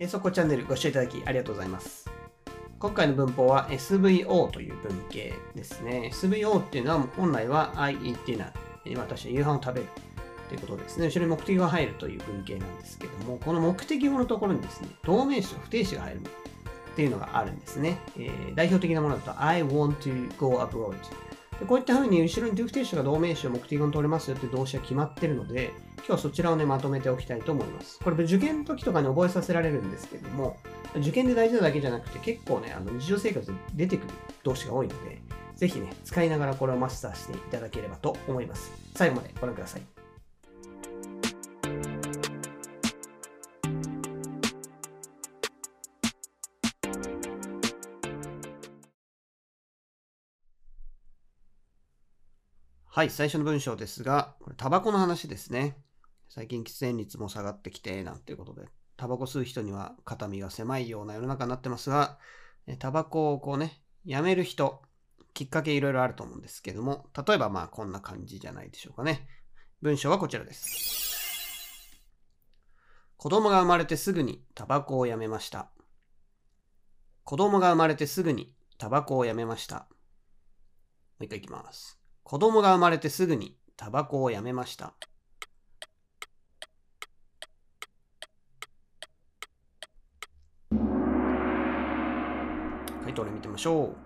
えそこチャンネルご視聴いただきありがとうございます。今回の文法は SVO という文型ですね。SVO っていうのは本来は I eat dinner。私は夕飯を食べるということですね。後ろに目的が入るという文型なんですけども、この目的語のところにですね、動名詞と不定詞が入るっていうのがあるんですね。えー代表的なものだと I want to go abroad。こういったふうに後ろに不定詞が動名詞を目的語に取れますよって動詞が決まってるので、今日はそちらをね、まとめておきたいと思います。これ受験の時とかに覚えさせられるんですけども、受験で大事なだけじゃなくて結構ね、あの日常生活で出てくる動詞が多いので、ぜひね、使いながらこれをマスターしていただければと思います。最後までご覧ください。はい、最初の文章ですが、これタバコの話ですね。最近喫煙率も下がってきて、なんていうことで、タバコ吸う人には肩身が狭いような世の中になってますが、タバコをこうね、やめる人、きっかけいろいろあると思うんですけども、例えばまあこんな感じじゃないでしょうかね。文章はこちらです。子供が生まれてすぐにタバコをやめました。子供が生まれてすぐにタバコをやめました。もう一回いきます。子供が生まれてすぐにタバコをやめました。回答例見てみましょう。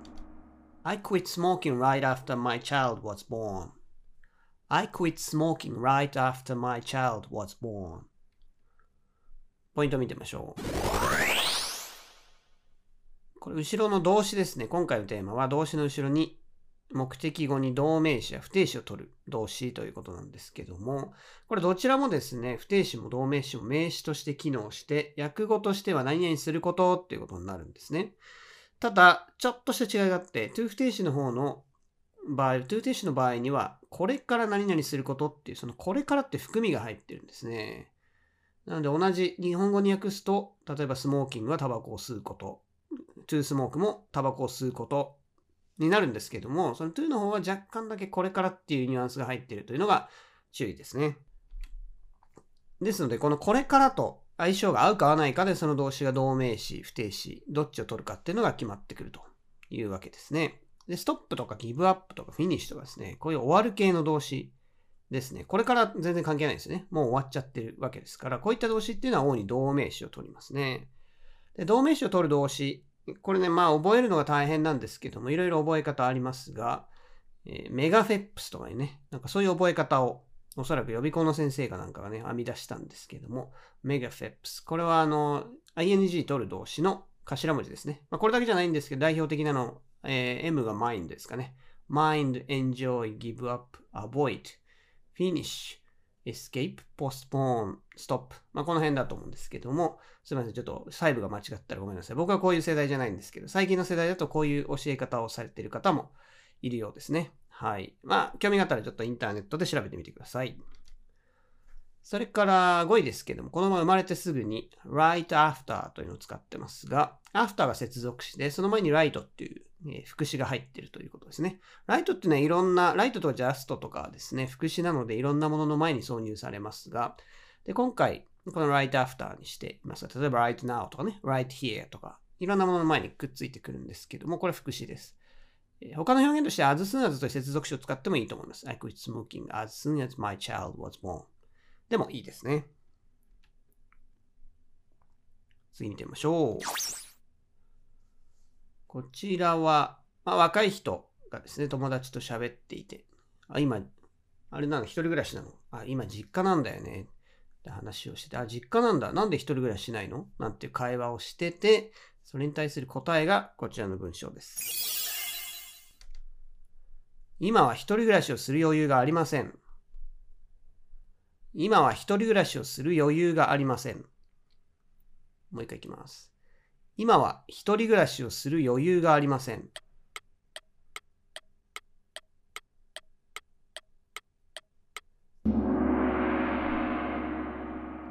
I quit smoking right after my child was born. I quit smoking right after my child was born. ポイント見てみましょう。これ後ろの動詞ですね。今回のテーマは動詞の後ろに目的語に動名詞や不定詞を取る動詞ということなんですけども、これどちらもですね、不定詞も動名詞も名詞として機能して、訳語としては何々することっていうことになるんですね。ただ、ちょっとした違いがあって、to 不定詞の方の場合、to 不定詞の場合には、これから何々することっていう、そのこれからって含みが入ってるんですね。なので同じ日本語に訳すと、例えばスモーキングはタバコを吸うこと、to スモークもタバコを吸うことになるんですけども、その to の方は若干だけこれからっていうニュアンスが入ってるというのが注意ですね。ですので、このこれからと相性が合うか合わないかで、その動詞が動名詞、不定詞、どっちを取るかっていうのが決まってくるというわけですね。で、ストップとかギブアップとかフィニッシュとかですね、こういう終わる系の動詞ですね。これから全然関係ないですね。もう終わっちゃってるわけですから、こういった動詞っていうのは主に動名詞を取りますね。で、動名詞を取る動詞、これね、まあ覚えるのが大変なんですけども、いろいろ覚え方ありますが、えーメガフェップスとかね、なんかそういう覚え方を、おそらく予備校の先生かなんかがね、編み出したんですけども、メガフェプス。これはあの、ing 取る動詞の頭文字ですね。まあ、これだけじゃないんですけど、代表的なの、えー M が mind ですかね。mind, enjoy, give up, avoid, finish, escape, postpone, stop. まあ、この辺だと思うんですけども、すみません。ちょっと細部が間違ったらごめんなさい。僕はこういう世代じゃないんですけど、最近の世代だとこういう教え方をされている方もいるようですね。はい。まあ、興味があったらちょっとインターネットで調べてみてください。それから5位ですけども、このまま生まれてすぐに right after というのを使ってますが、after が接続詞で、その前に right っていう、え副詞が入ってるということですね。right っていうのはいろんな、right とか just とかですね、副詞なのでいろんなものの前に挿入されますが、で、今回、この right after にしていますが、例えば right now とかね、right here とか、いろんなものの前にくっついてくるんですけども、これ副詞です。他の表現として as soon as という接続詞を使ってもいいと思います。I quit smoking as soon as my child was born. でもいいですね。次見てみましょう。こちらは、まあ、若い人がですね、友達と喋っていて、あ、今、あれなの、一人暮らしなの？あ、今実家なんだよね。って話をしてて、あ、実家なんだ。なんで一人暮らししないの？なんていう会話をしてて、それに対する答えがこちらの文章です。今は一人暮らしをする余裕がありません。今は一人暮らしをする余裕がありません。もう一回いきます。今は一人暮らしをする余裕がありません。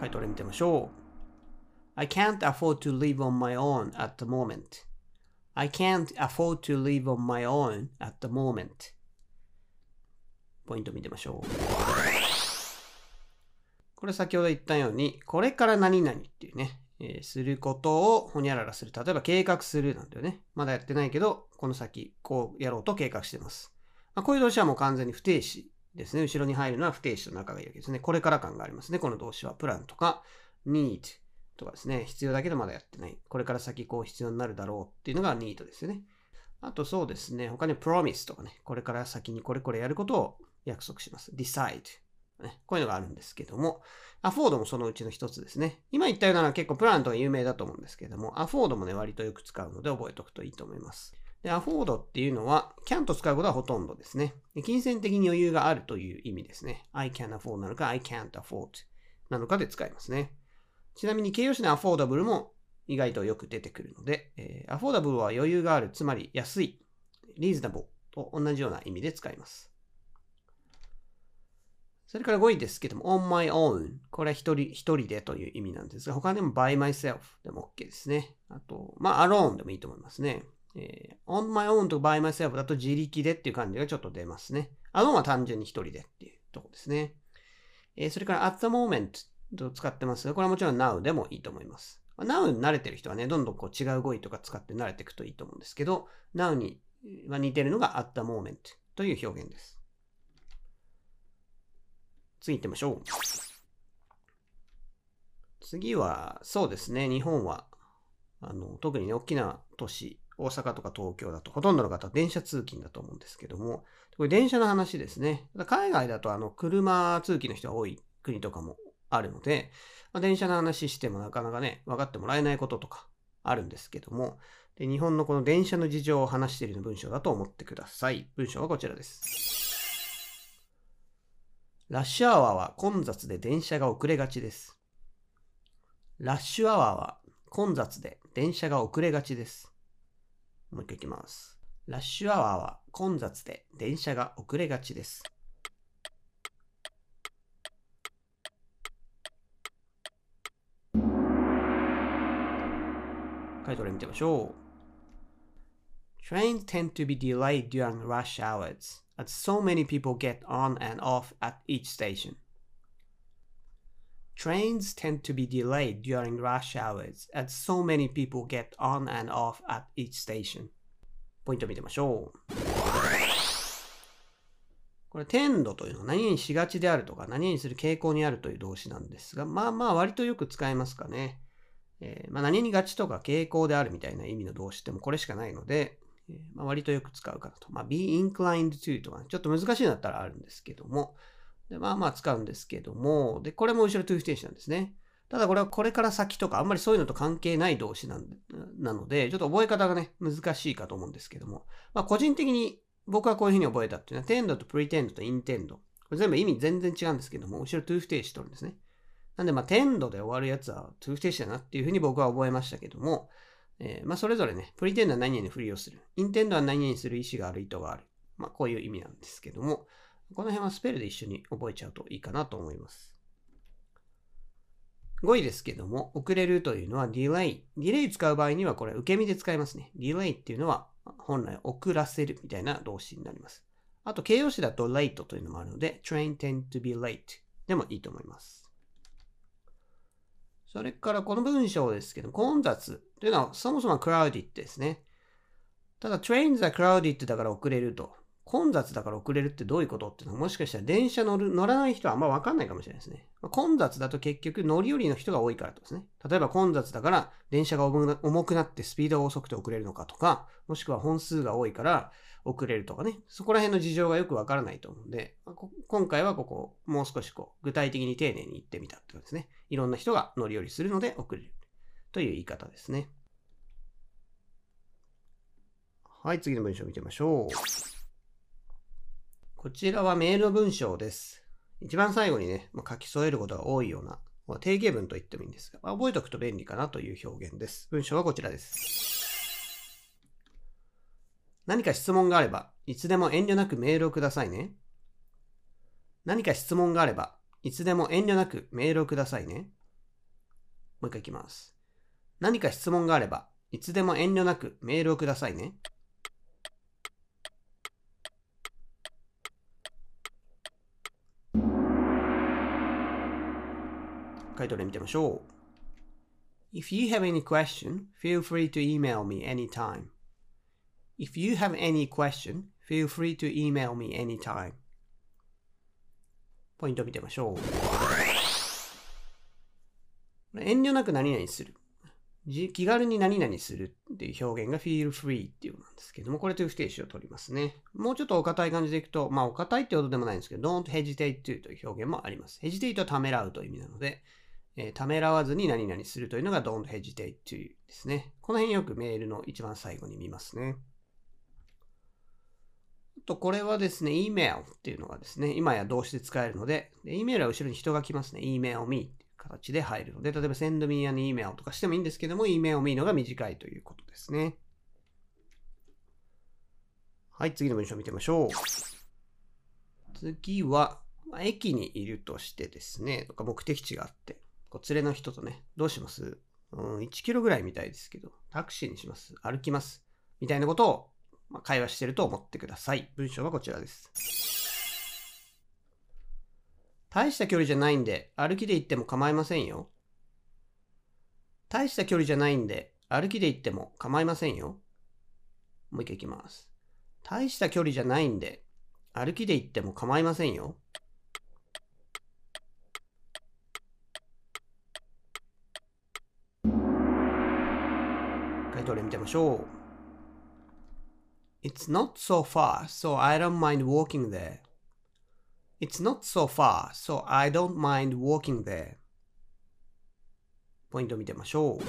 回答例見てみましょう。I can't afford to live on my own at the moment. I can't afford to live on my own at the moment. ポイント見てみましょう。これ先ほど言ったように、これから何々っていうね、えーすることをほにゃららする。例えば計画するなんだよね。まだやってないけど、この先こうやろうと計画してます。まあ、こういう動詞はもう完全に不定詞ですね。後ろに入るのは不定詞と仲がいいわけですね。これから感がありますね。この動詞は。プランとか need とかですね。必要だけどまだやってない。これから先こう必要になるだろうっていうのが need ですよね。あとそうですね。他に promise とかね。これから先にこれこれやることを約束します。decide。こういうのがあるんですけども、アフォードもそのうちの一つですね。今言ったようなのは結構プランとか有名だと思うんですけども、アフォードもね、割とよく使うので覚えておくといいと思います。で、アフォードっていうのは、can と使うことはほとんどですね。金銭的に余裕があるという意味ですね。I can afford なのか、I can't afford なのかで使いますね。ちなみに形容詞の affordable も意外とよく出てくるので、えー、affordable は余裕がある、つまり安い、reasonable と同じような意味で使います。それから5位ですけども、on my own。これは一人一人でという意味なんですが、他でも by myself でも OK ですね。あと、まあ alone でもいいと思いますね。えー on my own と by myself だと自力でっていう感じがちょっと出ますね。alone は単純に一人でっていうとこですね。えーそれから at the moment と使ってますが、これはもちろん now でもいいと思います。now に慣れてる人はね、どんどんこう違う語彙とか使って慣れていくといいと思うんですけど、now には似てるのが at the moment という表現です。次行ってみましょう。次は、そうですね、日本は、あの、特にね、大きな都市、大阪とか東京だと、ほとんどの方は電車通勤だと思うんですけども、これ電車の話ですね。海外だと、あの、車通勤の人が多い国とかもあるので、まあ、電車の話してもなかなかね、分かってもらえないこととかあるんですけども、で日本のこの電車の事情を話している文章だと思ってください。文章はこちらです。ラッシュアワーは混雑で電車が遅れがちです。ラッシュアワーは混雑で電車が遅れがちです。もう一回いきます。ラッシュアワーは混雑で電車が遅れがちです。回答例見てみましょう。Trains tend to be delayed during rush hours, as so many people get on and off at each station. Trains tend to be delayed during rush hours, as so many people get on and off at each station. ポイント見てみましょう。これ、tend というのは何々しがちであるとか、何々する傾向にあるという動詞なんですが、まあまあ割とよく使えますかね。えーまあ、何々がちとか傾向であるみたいな意味の動詞ってもこれしかないので、えまあ、割とよく使うかなと。まあ、be inclined to とか、ね、ちょっと難しいのだったらあるんですけども、でまあまあ使うんですけども、で、これも後ろ to 不定詞なんですね。ただこれはこれから先とかあんまりそういうのと関係ない動詞なんなので、ちょっと覚え方がね、難しいかと思うんですけども、まあ個人的に僕はこういうふうに覚えたっていうのは、tend と pretend と intend。これ全部意味全然違うんですけども、後ろ to 不定詞取るんですね。なんで、まあ、tend で終わるやつは to 不定詞だなっていうふうに僕は覚えましたけども、えーまあ、それぞれね、pretend は何々ふりをする。intend は何々する意思がある、意図がある。まあ、こういう意味なんですけども、この辺はスペルで一緒に覚えちゃうといいかなと思います。5位ですけども、遅れるというのは delay。delay 使う場合にはこれ受け身で使いますね。delay っていうのは本来遅らせるみたいな動詞になります。あと形容詞だと late というのもあるので、train tend to be late でもいいと思います。それからこの文章ですけど、混雑というのはそもそも crowded ですね。ただ trains are crowded だから遅れると。混雑だから遅れるってどういうことっていうのはもしかしたら電車乗る乗らない人はあんま分かんないかもしれないですね。混雑だと結局乗り降りの人が多いからですね。例えば混雑だから電車が重くなってスピードが遅くて遅れるのかとか、もしくは本数が多いから遅れるとかね。そこら辺の事情がよく分からないと思うんで、今回はここもう少しこう具体的に丁寧に言ってみたってことですね。いろんな人が乗り降りするので遅れるという言い方ですね。はい、次の文章を見てみましょう。こちらはメールの文章です。一番最後にね、まあ、書き添えることが多いような、まあ、定型文と言ってもいいんですが、まあ、覚えておくと便利かなという表現です。文章はこちらです。何か質問があれば、いつでも遠慮なくメールをくださいね。何か質問があれば、いつでも遠慮なくメールをくださいね。もう一回いきます。何か質問があれば、いつでも遠慮なくメールをくださいね。回答例見てみましょう。If you have any question, feel free to email me anytime. If you have any question, feel free to email me anytime. ポイントを見てみましょう。遠慮なく何々する。気軽に何々するっていう表現が feel free っていうのなんですけども、これという不定詞を取りますね。もうちょっとお堅い感じでいくと、まあお堅いってことでもないんですけど、don't hesitate to という表現もあります。hesitate はためらうという意味なので、えー、ためらわずに何々するというのが don't hesitate to ですね。この辺よくメールの一番最後に見ますね。と、これはですね、email っていうのがですね、今や動詞で使えるので、で email は後ろに人が来ますね。email me 形で入るので、例えば send me an email とかしてもいいんですけども、email me のが短いということですね。はい、次の文章を見てみましょう。次は、まあ、駅にいるとしてですね、とか目的地があって、こう連れの人とね、どうします？うん、1キロぐらいみたいですけど、タクシーにします？歩きます？みたいなことを、まあ、会話してると思ってください。文章はこちらです。大した距離じゃないんで、歩きで行っても構いませんよ。大した距離じゃないんで、歩きで行っても構いませんよ。もう一回行きます。大した距離じゃないんで、歩きで行っても構いませんよ。回答例見てみましょう。It's not so far, so I don't mind walking there. It's not so far, so I don't mind walking there. ポイントを見てみましょう。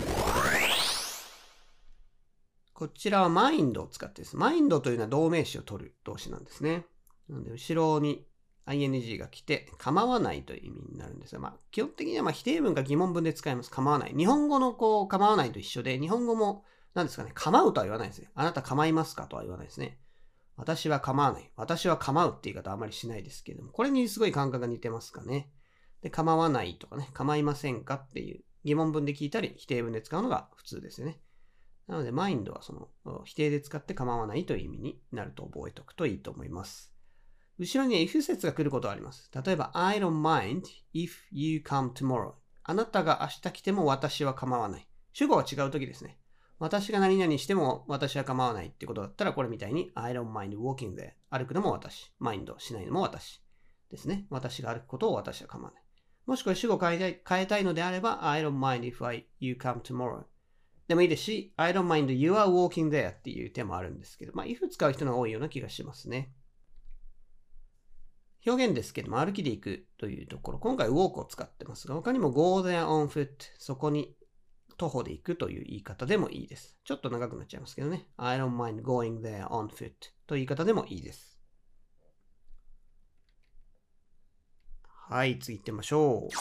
こちらは mind を使ってです。mind というのは動名詞を取る動詞なんですね。なので、後ろに ing が来て、構わないという意味になるんですが、まあ、基本的にはま否定文か疑問文で使います。構わない。日本語のこう、構わないと一緒で、日本語も、何ですかね、構うとは言わないですね。あなた構いますかとは言わないですね。私は構わない。私は構うって言い方あまりしないですけども、これにすごい感覚が似てますかね。で、構わないとかね、構いませんかっていう疑問文で聞いたり、否定文で使うのが普通ですよね。なので、マインドはその否定で使って構わないという意味になると覚えておくといいと思います。後ろに if 説が来ることはあります。例えば、I don't mind if you come tomorrow. あなたが明日来ても私は構わない。主語は違う時ですね。私が何々しても私は構わないってことだったら、これみたいに I don't mind walking there 歩くのも私。マインドしないのも私。ですね。私が歩くことを私は構わない。もしこれ主語変えたい変えたいのであれば、I don't mind if I, you come tomorrow. でもいいですし、I don't mind you are walking there っていう手もあるんですけど、まあ、if 使う人が多いような気がしますね。表現ですけども、歩きで行くというところ、今回 walk を使ってますが、他にも go there on foot、そこに徒歩で行くという言い方でもいいです。ちょっと長くなっちゃいますけどね。I don't mind going there on foot という言い方でもいいです。はい、次行ってみましょう。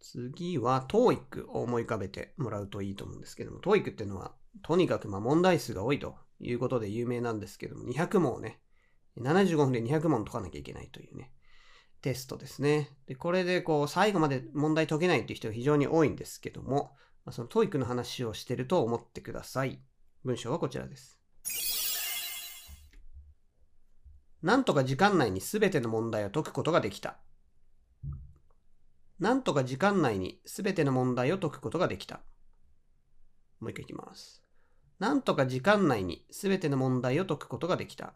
次は TOEIC を思い浮かべてもらうといいと思うんですけども、TOEIC っていうのはとにかくま問題数が多いということで有名なんですけども、200問をね、75分で200問解かなきゃいけないというね、テストですね。で、これでこう、最後まで問題解けないっていう人が非常に多いんですけども、まあ、その TOEIC の話をしてると思ってください。文章はこちらです。なんとか時間内に全ての問題を解くことができた。なんとか時間内に全ての問題を解くことができた。もう一回いきます。なんとか時間内に全ての問題を解くことができた。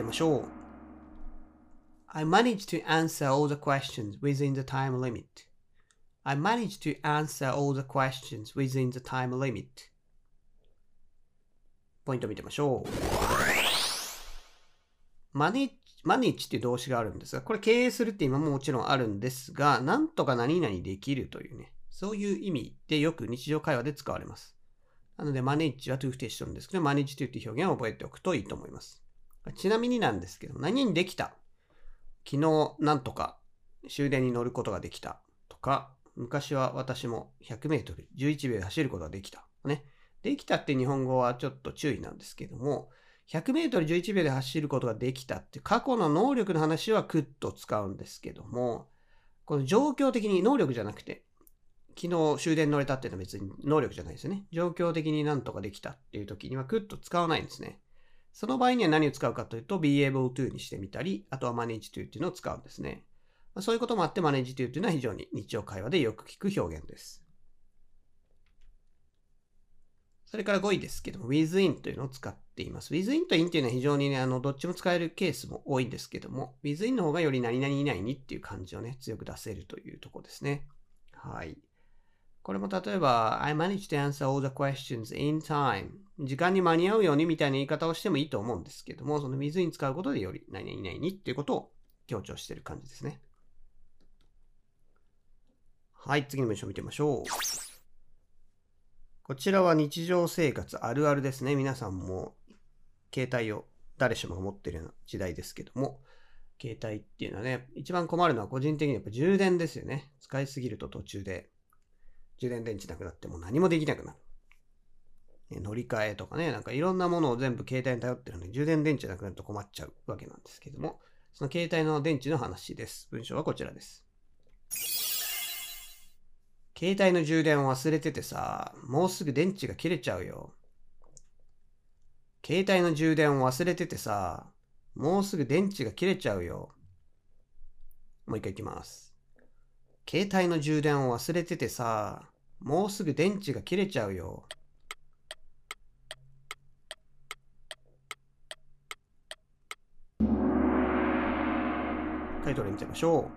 てみましょう。I managed to answer all the questions within the time limit. I managed to answer all the questions within the time limit. ポイント見てみましょう。マネージっていう動詞があるんですが、これ経営するって今ももちろんあるんですが、なんとか何々できるというね、そういう意味でよく日常会話で使われます。なので、マネージは to 不定詞なんですけど、マネージ to っていう表現を覚えておくといいと思います。ちなみになんですけど、何にできた？昨日なんとか終電に乗ることができたとか、昔は私も100メートル11秒で走ることができた。ね。できたって日本語はちょっと注意なんですけども、100メートル11秒で走ることができたって過去の能力の話はクッと使うんですけども、この状況的に能力じゃなくて、昨日終電乗れたっていうのは別に能力じゃないですよね。状況的になんとかできたっていう時にはクッと使わないんですね。その場合には何を使うかというと、be able to にしてみたり、あとは manage to っていうのを使うんですね。そういうこともあって manage to っていうのは非常に日常会話でよく聞く表現です。それから5位ですけども、within というのを使っています。within と in というのは非常にね、あの、どっちも使えるケースも多いんですけども、within の方がより何々以内にっていう感じをね、強く出せるというところですね。はい。これも例えば、I managed to answer all the questions in time. 時間に間に合うようにみたいな言い方をしてもいいと思うんですけども、その within 使うことでより何々にっていうことを強調している感じですね。はい、次の文章を見てみましょう。こちらは日常生活あるあるですね。皆さんも携帯を誰しもが持ってるような時代ですけども、携帯っていうのはね、一番困るのは個人的にやっぱ充電ですよね。使いすぎると途中で充電電池なくなっても何もできなくなる。乗り換えとかね、なんかいろんなものを全部携帯に頼ってるので、充電電池なくなると困っちゃうわけなんですけども、その携帯の電池の話です。文章はこちらです。携帯の充電を忘れててさ、もうすぐ電池が切れちゃうよ。携帯の充電を忘れててさ、もうすぐ電池が切れちゃうよ。もう一回いきます。携帯の充電を忘れててさ、もうすぐ電池が切れちゃうよ。タイトル見てみましょう。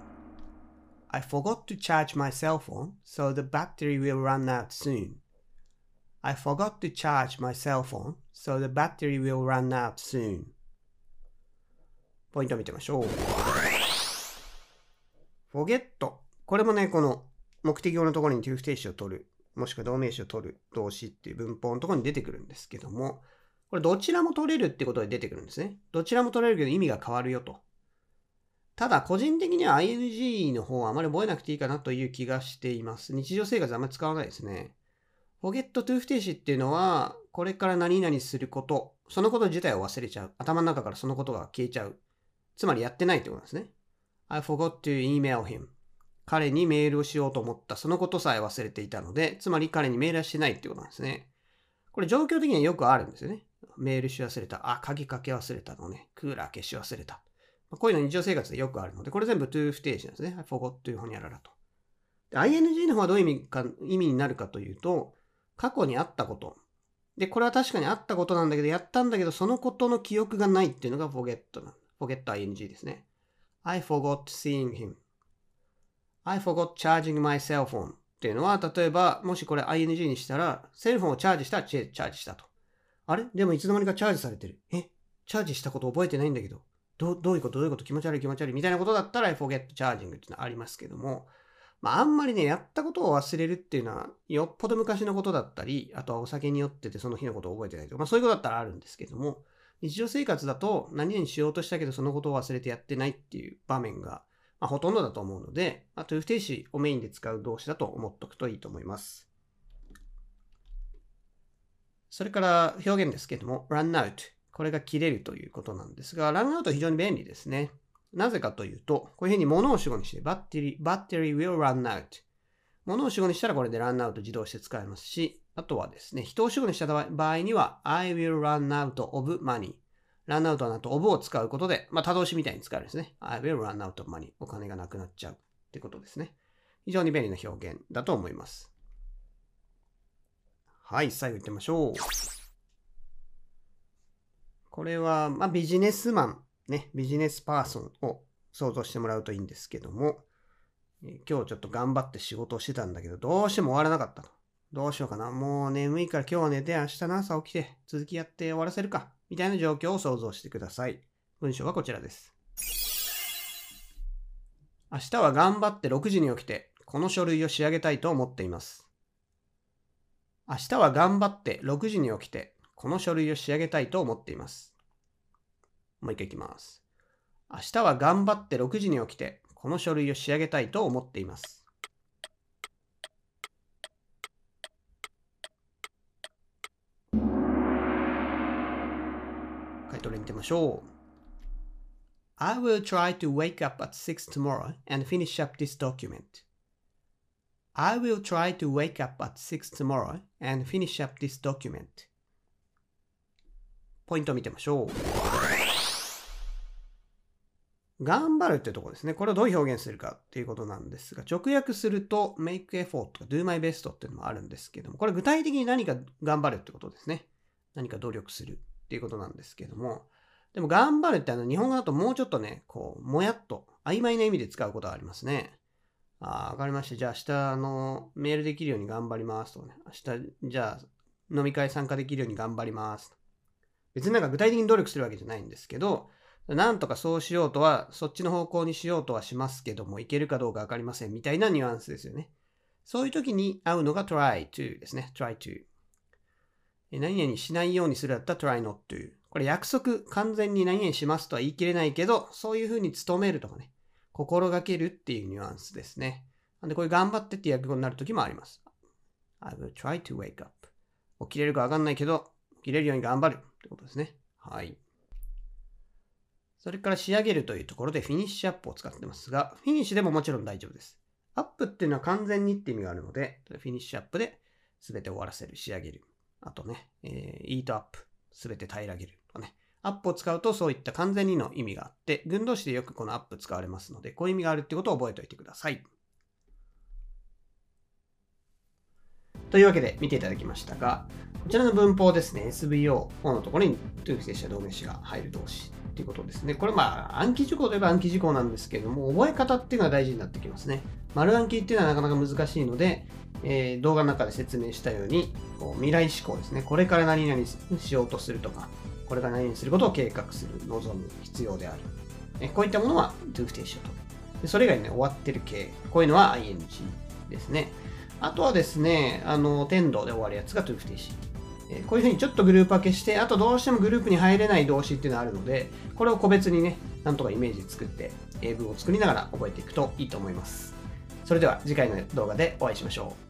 I forgot to charge my cell phone, so the battery will run out soon. I forgot to charge my cell phone, so the battery will run out soon. ポイント見てみましょう。forget これもね、この目的語のところに to 不定詞を取る、もしくは動名詞を取る動詞っていう文法のところに出てくるんですけども、これどちらも取れるってことで出てくるんですね。どちらも取れるけど意味が変わるよと。ただ、個人的には ing の方はあまり覚えなくていいかなという気がしています。日常生活あんまり使わないですね。forget to 不定詞っていうのは、これから何々すること、そのこと自体を忘れちゃう。頭の中からそのことが消えちゃう。つまりやってないってことなんですね。I forgot to email him. 彼にメールをしようと思った。そのことさえ忘れていたので、つまり彼にメールはしてないってことなんですね。これ状況的にはよくあるんですよね。メールし忘れた。あ、鍵かけ忘れたのね。クーラー消し忘れた。こういうの日常生活でよくあるので、これ全部 to 不定詞なんですね。I forgot to ほにゃららと。ing の方はどういう意味か、意味になるかというと、過去にあったこと。で、これは確かにあったことなんだけど、やったんだけど、そのことの記憶がないっていうのが forget な。forget ing ですね。I forgot seeing him. I forgot charging my cell phone っていうのは、例えば、もしこれ ing にしたら、セルフォンをチャージしたらチャージしたと。あれ？でもいつの間にかチャージされてる。え？チャージしたこと覚えてないんだけど。どどういうこと？どういうこと？気持ち悪い気持ち悪い。みたいなことだったら I forget charging っていうのはありますけども、まあ、あんまりね、やったことを忘れるっていうのは、よっぽど昔のことだったり、あとはお酒に酔っててその日のことを覚えてないとか、まあそういうことだったらあるんですけども、日常生活だと何々しようとしたけどそのことを忘れてやってないっていう場面が、まあ、ほとんどだと思うので、あと不定詞をメインで使う動詞だと思っとくといいと思います。それから表現ですけども、run out。これが切れるということなんですが、ランアウト非常に便利ですね。なぜかというと、こういうふうに物を主語にして、バッテリー、バッテリー will run out。物を主語にしたらこれでランアウト自動して使えますし、あとはですね、人を主語にした場合には、I will run out of money。ランアウトの後、of を使うことで、まあ、多動詞みたいに使えるんですね。I will run out of money。お金がなくなっちゃうってことですね。非常に便利な表現だと思います。はい、最後行ってみましょう。これは、まあ、ビジネスマン、ね、ビジネスパーソンを想像してもらうといいんですけども、今日ちょっと頑張って仕事をしてたんだけど、どうしても終わらなかったと。どうしようかな。もう眠いから今日は寝て明日の朝起きて続きやって終わらせるか。みたいな状況を想像してください。文章はこちらです。明日は頑張って6時に起きて、この書類を仕上げたいと思っています。明日は頑張って6時に起きて、この書類を仕上げたいと思っています。もう一回いきます。明日は頑張って6時に起きて、この書類を仕上げたいと思っています。回答例見てみましょう。I will try to wake up at 6 tomorrow and finish up this document. I will try to wake up at 6 tomorrow and finish up this document. ポイントを見てみましょう。頑張るってとこですね。これをどう表現するかっていうことなんですが、直訳すると make effort とか do my best っていうのもあるんですけども、これ具体的に何か頑張るってことですね。何か努力するっていうことなんですけども、でも頑張るってあの日本語だともうちょっとね、こう、もやっと曖昧な意味で使うことがありますね。ああ、わかりました。じゃあ明日、あの、メールできるように頑張りますとね。明日、じゃあ飲み会参加できるように頑張ります。別になんか具体的に努力するわけじゃないんですけど、なんとかそうしようとは、そっちの方向にしようとはしますけども、いけるかどうかわかりませんみたいなニュアンスですよね。そういう時に合うのが try to ですね。try to。何々しないようにするだったら try not to。これ約束、完全に何々しますとは言い切れないけど、そういうふうに努めるとかね、心がけるっていうニュアンスですね。なんでこれ頑張ってって訳語になる時もあります。I will try to wake up. 起きれるかわかんないけど、起きれるように頑張るってことですね。はい。それから仕上げるというところでフィニッシュアップを使ってますが、フィニッシュでももちろん大丈夫です。アップっていうのは完全にって意味があるので、フィニッシュアップで全て終わらせる、仕上げる。あとね、えー、 eat up、すべて平らげるとかね。アップを使うとそういった完全にの意味があって、群動詞でよくこのアップ使われますので、こういう意味があるってことを覚えておいてください。というわけで見ていただきましたが、こちらの文法ですね、SVO のところにトゥーフィッシャー動名詞が入る動詞っていうことですね。これまあ暗記事項といえば暗記事項なんですけれども、覚え方っていうのが大事になってきますね。丸暗記っていうのはなかなか難しいので、えー、動画の中で説明したように、こう未来思考ですね。これから何々しようとするとか、これから何々することを計画する、望む、必要である。えこういったものは do 不定詞と。でそれ以外にね、終わってる系。こういうのは ing ですね。あとはですね、あの、天道で終わるやつが to 不定詞。こういうふうにちょっとグループ分けして、あとどうしてもグループに入れない動詞っていうのがあるので、これを個別にね、なんとかイメージ作って、英文を作りながら覚えていくといいと思います。それでは次回の動画でお会いしましょう。